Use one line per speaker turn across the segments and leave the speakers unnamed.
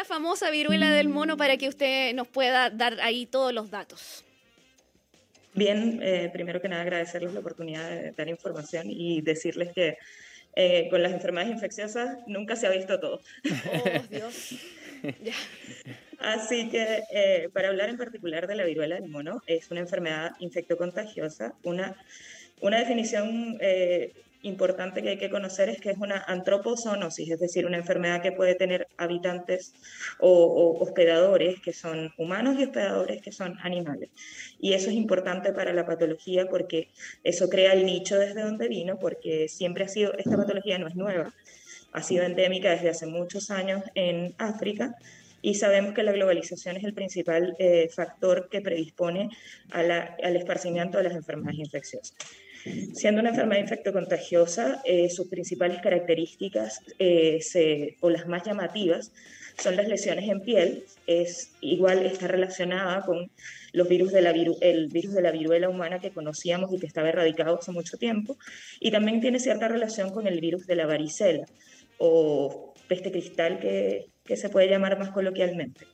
la famosa viruela del mono para que usted nos pueda dar ahí todos los datos?
Bien, eh, primero que nada agradecerles la oportunidad de dar información y decirles que eh, con las enfermedades infecciosas nunca se ha visto todo. Oh, Dios. Así que eh, para hablar en particular de la viruela del mono, es una enfermedad infectocontagiosa. Una, una definición importante que hay que conocer es que es una antropozoonosis, es decir, una enfermedad que puede tener habitantes o, hospedadores que son humanos y hospedadores que son animales. Y eso es importante para la patología porque eso crea el nicho desde donde vino, porque siempre ha sido, esta patología no es nueva, ha sido endémica desde hace muchos años en África y sabemos que la globalización es el principal eh, factor que predispone al esparcimiento de las enfermedades infecciosas. Siendo una enfermedad infectocontagiosa, eh, sus principales características eh, o las más llamativas son las lesiones en piel. Es igual está relacionada con los virus de la el virus de la viruela humana que conocíamos y que estaba erradicado hace mucho tiempo. Y también tiene cierta relación con el virus de la varicela o peste cristal que, que se puede llamar más coloquialmente.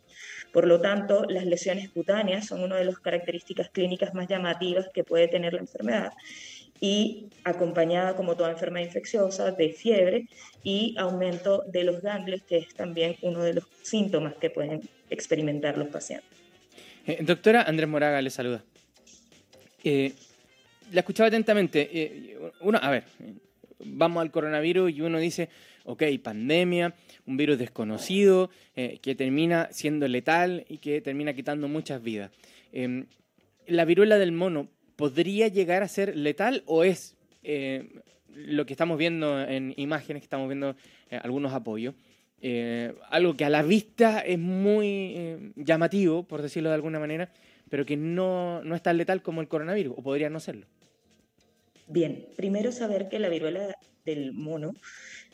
Por lo tanto, las lesiones cutáneas son una de las características clínicas más llamativas que puede tener la enfermedad y acompañada, como toda enfermedad infecciosa, de fiebre y aumento de los ganglios, que es también uno de los síntomas que pueden experimentar los pacientes.
Eh, doctora Andrés Moraga le saluda. Eh, la escuchaba atentamente. Eh, uno, a ver, vamos al coronavirus y uno dice, ok, pandemia, un virus desconocido que termina siendo letal y que termina quitando muchas vidas. Em, la viruela del mono podría llegar a ser letal o es eh, lo que estamos viendo en imágenes, que estamos viendo eh, algunos apoyos? Eh, algo que a la vista es muy llamativo, por decirlo de alguna manera, pero que no, no es tan letal como el coronavirus, o podría no serlo.
Bien, primero saber que la viruela del mono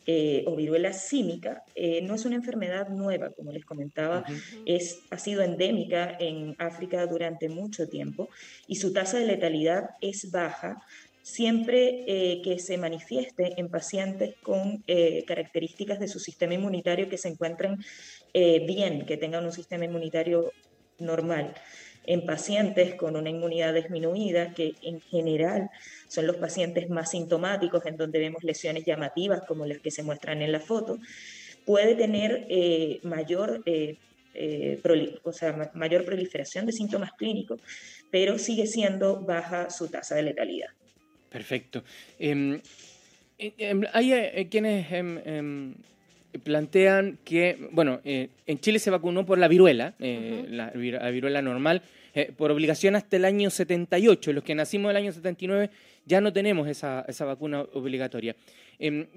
eh, o viruela símica eh, no es una enfermedad nueva, como les comentaba, es, ha sido endémica en África durante mucho tiempo y su tasa de letalidad es baja siempre eh, que se manifieste en pacientes con características de su sistema inmunitario que se encuentren bien, que tengan un sistema inmunitario normal en pacientes con una inmunidad disminuida, que en general son los pacientes más sintomáticos, en donde vemos lesiones llamativas como las que se muestran en la foto, puede tener eh, mayor, eh, eh, o sea, mayor proliferación de síntomas clínicos, pero sigue siendo baja su tasa de letalidad.
Perfecto. Em, em, hay quienes em, plantean que, bueno, eh, en Chile se vacunó por la viruela, eh, la, viruela normal, eh, por obligación hasta el año 78. Los que nacimos el año 79 ya no tenemos esa, esa vacuna obligatoria. Em,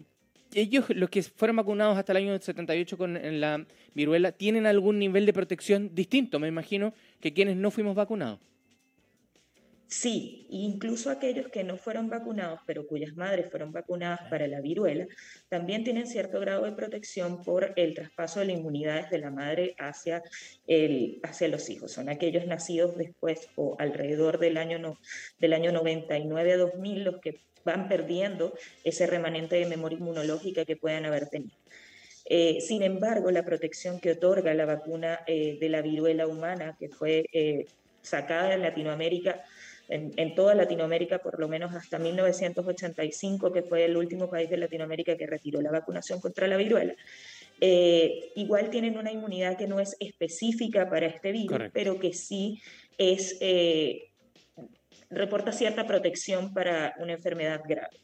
ellos, los que fueron vacunados hasta el año 78 con la viruela, ¿tienen algún nivel de protección distinto, me imagino, que quienes no fuimos vacunados?
Sí, incluso aquellos que no fueron vacunados, pero cuyas madres fueron vacunadas para la viruela, también tienen cierto grado de protección por el traspaso de la inmunidad desde la madre hacia, el, hacia los hijos. Son aquellos nacidos después o alrededor del año, no, del año 99 a 2000 los que van perdiendo ese remanente de memoria inmunológica que puedan haber tenido. Eh, sin embargo, la protección que otorga la vacuna eh, de la viruela humana, que fue eh, sacada en Latinoamérica, en, toda Latinoamérica, por lo menos hasta 1985, que fue el último país de Latinoamérica que retiró la vacunación contra la viruela. Eh, igual tienen una inmunidad que no es específica para este virus, pero que sí es, eh, reporta cierta protección para una enfermedad grave.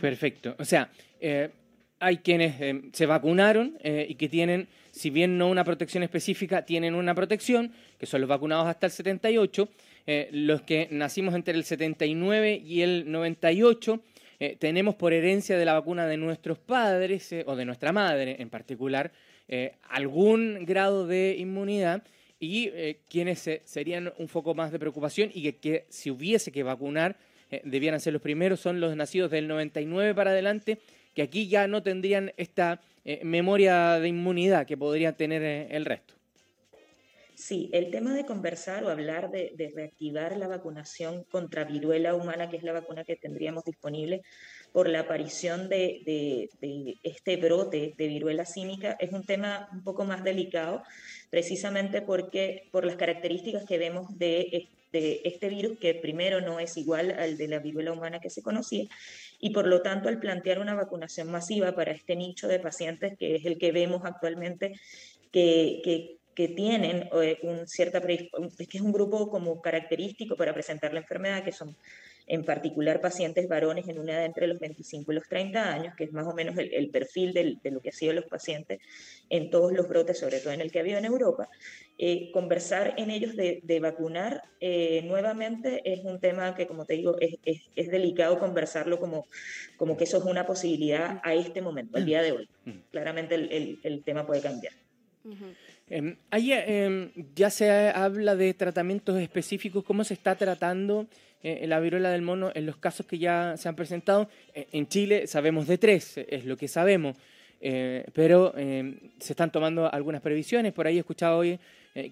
Perfecto. O sea, eh, hay quienes se vacunaron y que tienen, si bien no una protección específica, tienen una protección, que son los vacunados hasta el 78, eh, los que nacimos entre el 79 y el 98, eh, tenemos por herencia de la vacuna de nuestros padres, eh, o de nuestra madre en particular, algún grado de inmunidad y quienes serían un foco más de preocupación y que, si hubiese que vacunar, debieran ser los primeros, son los nacidos del 99 para adelante, que aquí ya no tendrían esta memoria de inmunidad que podrían tener el resto.
Sí, el tema de conversar o hablar de, reactivar la vacunación contra viruela humana, que es la vacuna que tendríamos disponible por la aparición de, este brote de viruela cínica es un tema un poco más delicado, precisamente porque por las características que vemos de, de este virus, que primero no es igual al de la viruela humana que se conocía, y por lo tanto al plantear una vacunación masiva para este nicho de pacientes, que es el que vemos actualmente, que, que tienen eh, un cierta que es un grupo como característico para presentar la enfermedad, que son en particular pacientes varones en una edad entre los 25 y los 30 años, que es más o menos el, perfil de lo que han sido los pacientes en todos los brotes, sobre todo en el que ha habido en Europa. Eh, conversar en ellos de, vacunar eh, nuevamente es un tema que, como te digo, es, es, delicado conversarlo como, como que eso es una posibilidad a este momento, al día de hoy. Mm. Claramente el, el, tema puede cambiar.
Em, ahí, em, ya se habla de tratamientos específicos, ¿cómo se está tratando eh, la viruela del mono en los casos que ya se han presentado? Eh, en Chile sabemos de tres, es lo que sabemos, eh, pero em, se están tomando algunas previsiones. Por ahí he escuchado hoy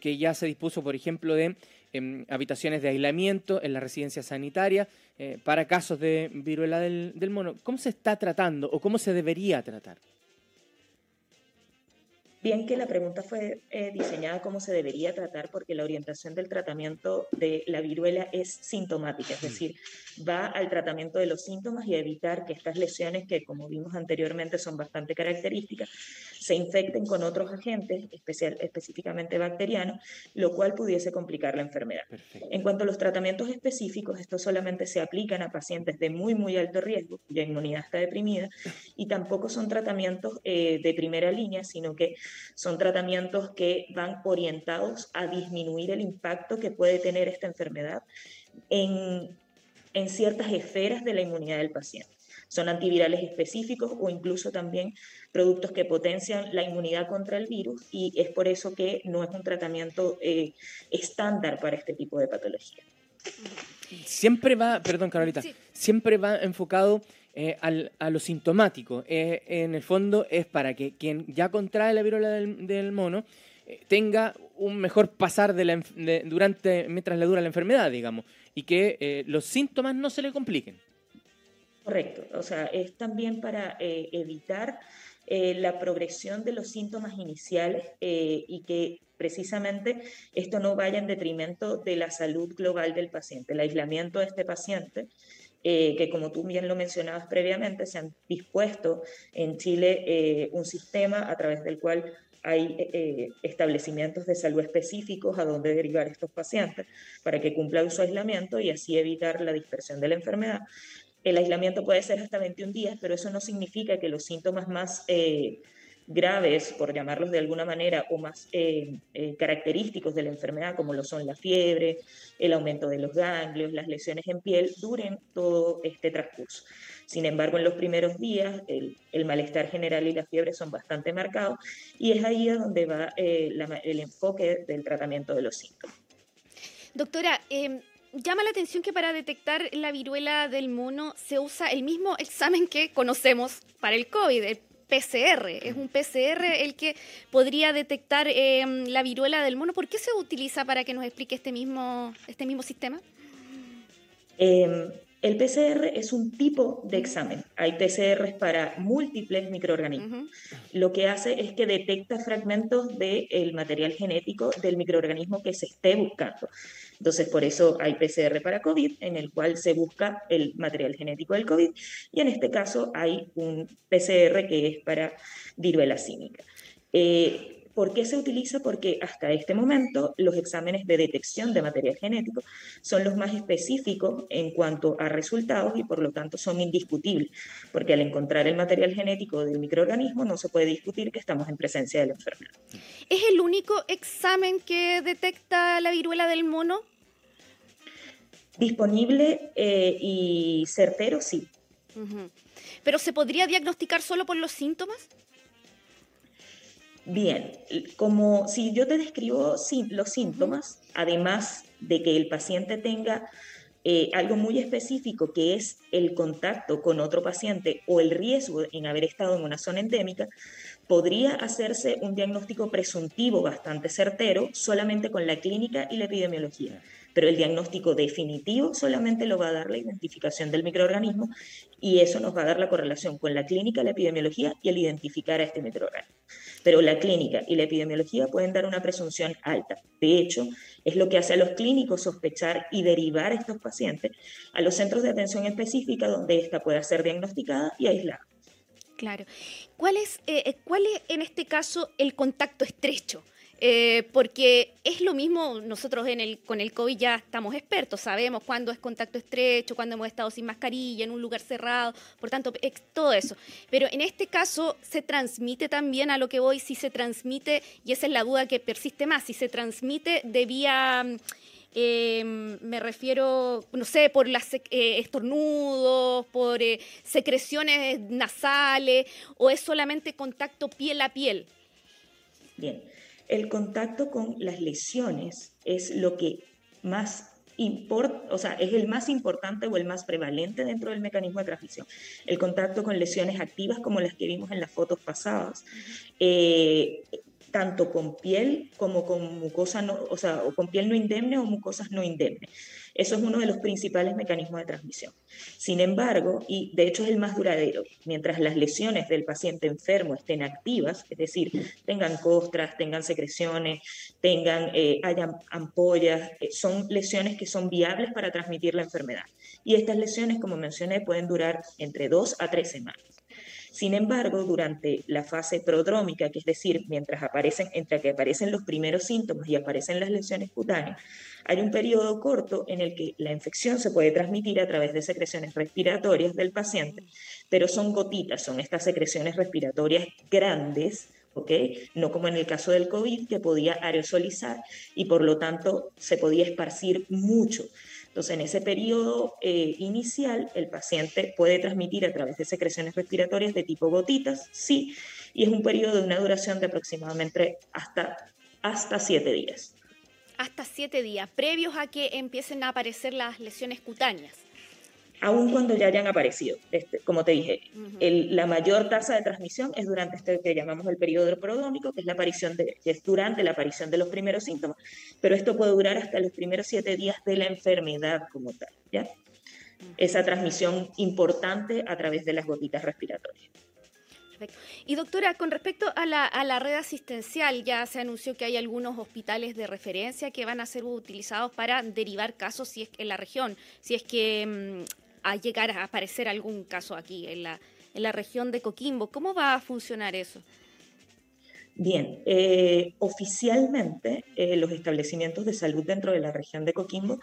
que ya se dispuso, por ejemplo, de habitaciones de aislamiento en la residencia sanitaria para casos de viruela del mono. ¿Cómo se está tratando o cómo se debería tratar?
Bien que la pregunta fue eh, diseñada como se debería tratar porque la orientación del tratamiento de la viruela es sintomática, es decir, va al tratamiento de los síntomas y a evitar que estas lesiones, que como vimos anteriormente son bastante características, se infecten con otros agentes, especial, específicamente bacterianos, lo cual pudiese complicar la enfermedad. En cuanto a los tratamientos específicos, estos solamente se aplican a pacientes de muy, muy alto riesgo, cuya inmunidad está deprimida, y tampoco son tratamientos eh, de primera línea, sino que son tratamientos que van orientados a disminuir el impacto que puede tener esta enfermedad en, en ciertas esferas de la inmunidad del paciente. Son antivirales específicos o incluso también productos que potencian la inmunidad contra el virus y es por eso que no es un tratamiento eh, estándar para este tipo de patología.
Siempre va, perdón Carolita, siempre va enfocado eh, a lo sintomático. Eh, en el fondo es para que quien ya contrae la viruela del, mono eh, tenga un mejor pasar de la, durante, mientras le dura la enfermedad, digamos, y que los síntomas no se le compliquen.
Correcto, o sea, es también para evitar la progresión de los síntomas iniciales y que precisamente esto no vaya en detrimento de la salud global del paciente. El aislamiento de este paciente eh, que como tú bien lo mencionabas previamente, se han dispuesto en Chile eh, un sistema a través del cual hay eh, establecimientos de salud específicos a donde derivar estos pacientes para que cumplan su aislamiento y así evitar la dispersión de la enfermedad. El aislamiento puede ser hasta 21 días, pero eso no significa que los síntomas más graves, por llamarlos de alguna manera, o más eh, eh, característicos de la enfermedad, como lo son la fiebre, el aumento de los ganglios, las lesiones en piel, duren todo este transcurso. Sin embargo, en los primeros días el, malestar general y la fiebre son bastante marcados y es ahí donde va eh, el enfoque del tratamiento de los síntomas.
Doctora, em, llama la atención que para detectar la viruela del mono se usa el mismo examen que conocemos para el COVID, PCR. Es un PCR el que podría detectar em, la viruela del mono. ¿Por qué se utiliza para que nos explique este mismo, este mismo sistema?
Em, el PCR es un tipo de examen. Hay PCRs para múltiples microorganismos. Lo que hace es que detecta fragmentos del material genético del microorganismo que se esté buscando. Entonces, por eso hay PCR para COVID, en el cual se busca el material genético del COVID, y en este caso hay un PCR que es para viruela cínica. Eh, ¿Por qué se utiliza? Porque hasta este momento los exámenes de detección de material genético son los más específicos en cuanto a resultados y por lo tanto son indiscutibles, porque al encontrar el material genético del microorganismo no se puede discutir que estamos en presencia de la enfermedad.
¿Es el único examen que detecta la viruela del mono?
Disponible eh, y certero, sí.
¿Pero se podría diagnosticar solo por los síntomas?
Bien, como si yo te describo los síntomas, además de que el paciente tenga eh, algo muy específico que es el contacto con otro paciente o el riesgo en haber estado en una zona endémica, podría hacerse un diagnóstico presuntivo bastante certero solamente con la clínica y la epidemiología. Pero el diagnóstico definitivo solamente lo va a dar la identificación del microorganismo y eso nos va a dar la correlación con la clínica, la epidemiología y el identificar a este microorganismo. Pero la clínica y la epidemiología pueden dar una presunción alta. De hecho, es lo que hace a los clínicos sospechar y derivar a estos pacientes a los centros de atención específica donde ésta pueda ser diagnosticada y aislada.
Claro. ¿Cuál es, eh, eh, ¿Cuál es en este caso el contacto estrecho? Eh, porque es lo mismo, nosotros en el, con el COVID ya estamos expertos, sabemos cuándo es contacto estrecho, cuándo hemos estado sin mascarilla, en un lugar cerrado, por tanto, todo eso. Pero en este caso se transmite también a lo que voy, si se transmite, y esa es la duda que persiste más, si se transmite de vía... Em, me refiero, no sé, por las eh, estornudos, por eh, secreciones nasales, o es solamente contacto piel a piel.
Bien, el contacto con las lesiones es lo que más importa, o sea, es el más importante o el más prevalente dentro del mecanismo de transmisión. El contacto con lesiones activas como las que vimos en las fotos pasadas. Eh, tanto con piel como con mucosa, no, o sea, con piel no indemne o mucosas no indemnes. Eso es uno de los principales mecanismos de transmisión. Sin embargo, y de hecho es el más duradero, mientras las lesiones del paciente enfermo estén activas, es decir, tengan costras, tengan secreciones, tengan, eh, hayan ampollas, eh, son lesiones que son viables para transmitir la enfermedad. Y estas lesiones, como mencioné, pueden durar entre dos a tres semanas. Sin embargo, durante la fase prodrómica, que es decir, mientras aparecen, entre que aparecen los primeros síntomas y aparecen las lesiones cutáneas, hay un periodo corto en el que la infección se puede transmitir a través de secreciones respiratorias del paciente, pero son gotitas, son estas secreciones respiratorias grandes, ¿ok? No como en el caso del COVID, que podía aerosolizar y por lo tanto se podía esparcir mucho. Entonces, en ese periodo eh, inicial, el paciente puede transmitir a través de secreciones respiratorias de tipo gotitas, sí, y es un periodo de una duración de aproximadamente hasta, hasta siete días.
Hasta siete días, previos a que empiecen a aparecer las lesiones cutáneas
aun cuando ya hayan aparecido. Este, como te dije, la mayor tasa de transmisión es durante este que llamamos el periodo prodómico, que es la aparición de, que es durante la aparición de los primeros síntomas, pero esto puede durar hasta los primeros siete días de la enfermedad como tal, ¿ya? Esa transmisión importante a través de las gotitas respiratorias.
Y doctora, con respecto a la, a la, red asistencial, ya se anunció que hay algunos hospitales de referencia que van a ser utilizados para derivar casos si es en la región, si es que mm, a llegar a aparecer algún caso aquí en la, en la región de Coquimbo. ¿Cómo va a funcionar eso?
Bien, eh, oficialmente eh, los establecimientos de salud dentro de la región de Coquimbo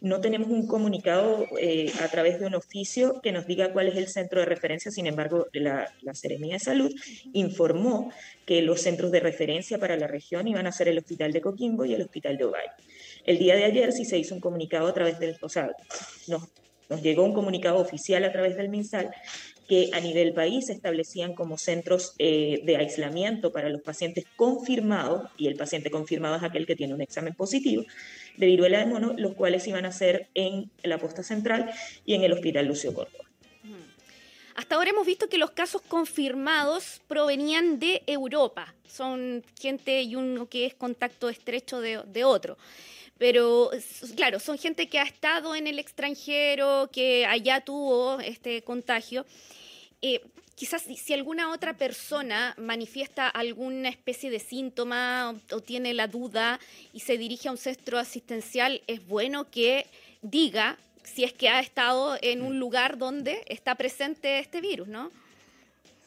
no tenemos un comunicado eh, a través de un oficio que nos diga cuál es el centro de referencia, sin embargo la, la de Salud informó que los centros de referencia para la región iban a ser el Hospital de Coquimbo y el Hospital de Ovalle. El día de ayer sí se hizo un comunicado a través del, o nos llegó un comunicado oficial a través del MinSal que a nivel país se establecían como centros eh, de aislamiento para los pacientes confirmados, y el paciente confirmado es aquel que tiene un examen positivo, de viruela de mono, los cuales iban a ser en la posta central y en el Hospital Lucio Córdoba.
Hasta ahora hemos visto que los casos confirmados provenían de Europa. Son gente y uno que es contacto estrecho de, de otro. Pero claro, son gente que ha estado en el extranjero, que allá tuvo este contagio. Eh, quizás si alguna otra persona manifiesta alguna especie de síntoma o, tiene la duda y se dirige a un centro asistencial, es bueno que diga si es que ha estado en un lugar donde está presente este virus, ¿no?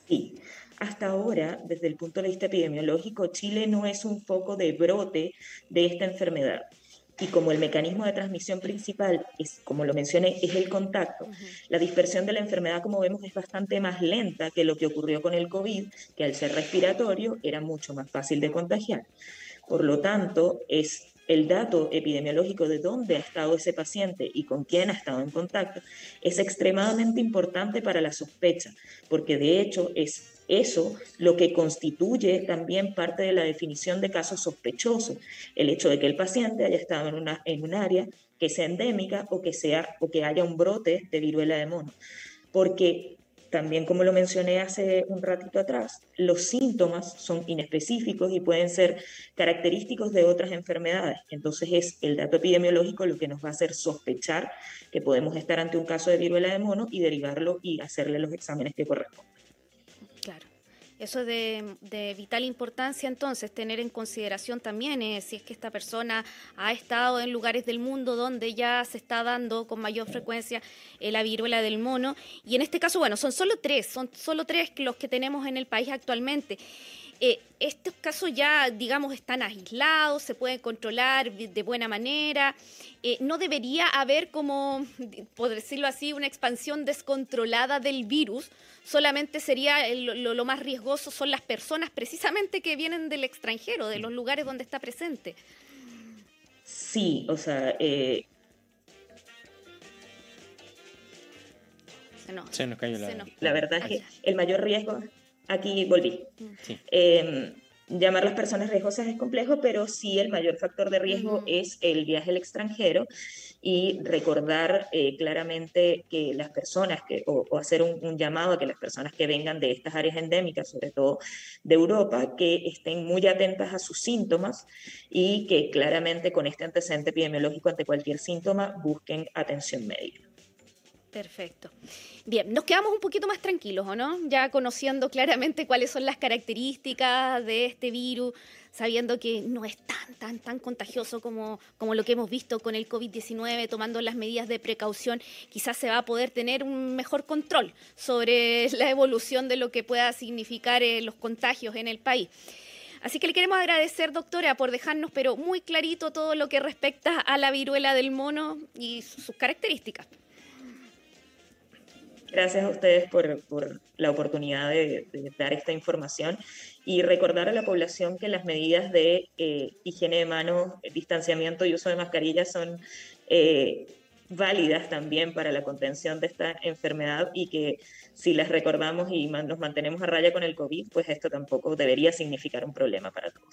Sí. Hasta ahora, desde el punto de vista epidemiológico, Chile no es un foco de brote de esta enfermedad y como el mecanismo de transmisión principal es, como lo mencioné, es el contacto, la dispersión de la enfermedad, como vemos, es bastante más lenta que lo que ocurrió con el COVID, que al ser respiratorio era mucho más fácil de contagiar. Por lo tanto, es el dato epidemiológico de dónde ha estado ese paciente y con quién ha estado en contacto es extremadamente importante para la sospecha, porque de hecho es eso lo que constituye también parte de la definición de caso sospechoso, el hecho de que el paciente haya estado en, una, en un área que sea endémica o que, sea, o que haya un brote de viruela de mono. Porque también como lo mencioné hace un ratito atrás, los síntomas son inespecíficos y pueden ser característicos de otras enfermedades. Entonces es el dato epidemiológico lo que nos va a hacer sospechar que podemos estar ante un caso de viruela de mono y derivarlo y hacerle los exámenes que corresponden.
Claro. Eso es de, vital importancia entonces, tener en consideración también eh, si es que esta persona ha estado en lugares del mundo donde ya se está dando con mayor frecuencia eh, la viruela del mono. Y en este caso, bueno, son solo tres, son solo tres los que tenemos en el país actualmente. Eh, estos casos ya, digamos, están aislados, se pueden controlar de buena manera. Eh, no debería haber, como, por decirlo así, una expansión descontrolada del virus. Solamente sería lo, más riesgoso son las personas precisamente que vienen del extranjero, de los lugares donde está presente.
Sí, o sea, eh,
se nos, cayó la...
la verdad es que el mayor riesgo aquí volví. Em, llamar a las personas riesgosas es complejo, pero sí el mayor factor de riesgo es el viaje al extranjero y recordar eh, claramente que las personas, que, o, hacer un, llamado a que las personas que vengan de estas áreas endémicas, sobre todo de Europa, que estén muy atentas a sus síntomas y que claramente con este antecedente epidemiológico ante cualquier síntoma busquen atención médica.
Perfecto. Bien, nos quedamos un poquito más tranquilos, ¿o no? Ya conociendo claramente cuáles son las características de este virus, sabiendo que no es tan, tan, tan contagioso como, como lo que hemos visto con el COVID-19, tomando las medidas de precaución, quizás se va a poder tener un mejor control sobre la evolución de lo que pueda significar eh, los contagios en el país. Así que le queremos agradecer, doctora, por dejarnos, pero muy clarito todo lo que respecta a la viruela del mono y sus características.
Gracias a ustedes por, por la oportunidad de, dar esta información y recordar a la población que las medidas de eh, higiene de manos, distanciamiento y uso de mascarillas son eh, válidas también para la contención de esta enfermedad y que si las recordamos y nos mantenemos a raya con el COVID, pues esto tampoco debería significar un problema para todos.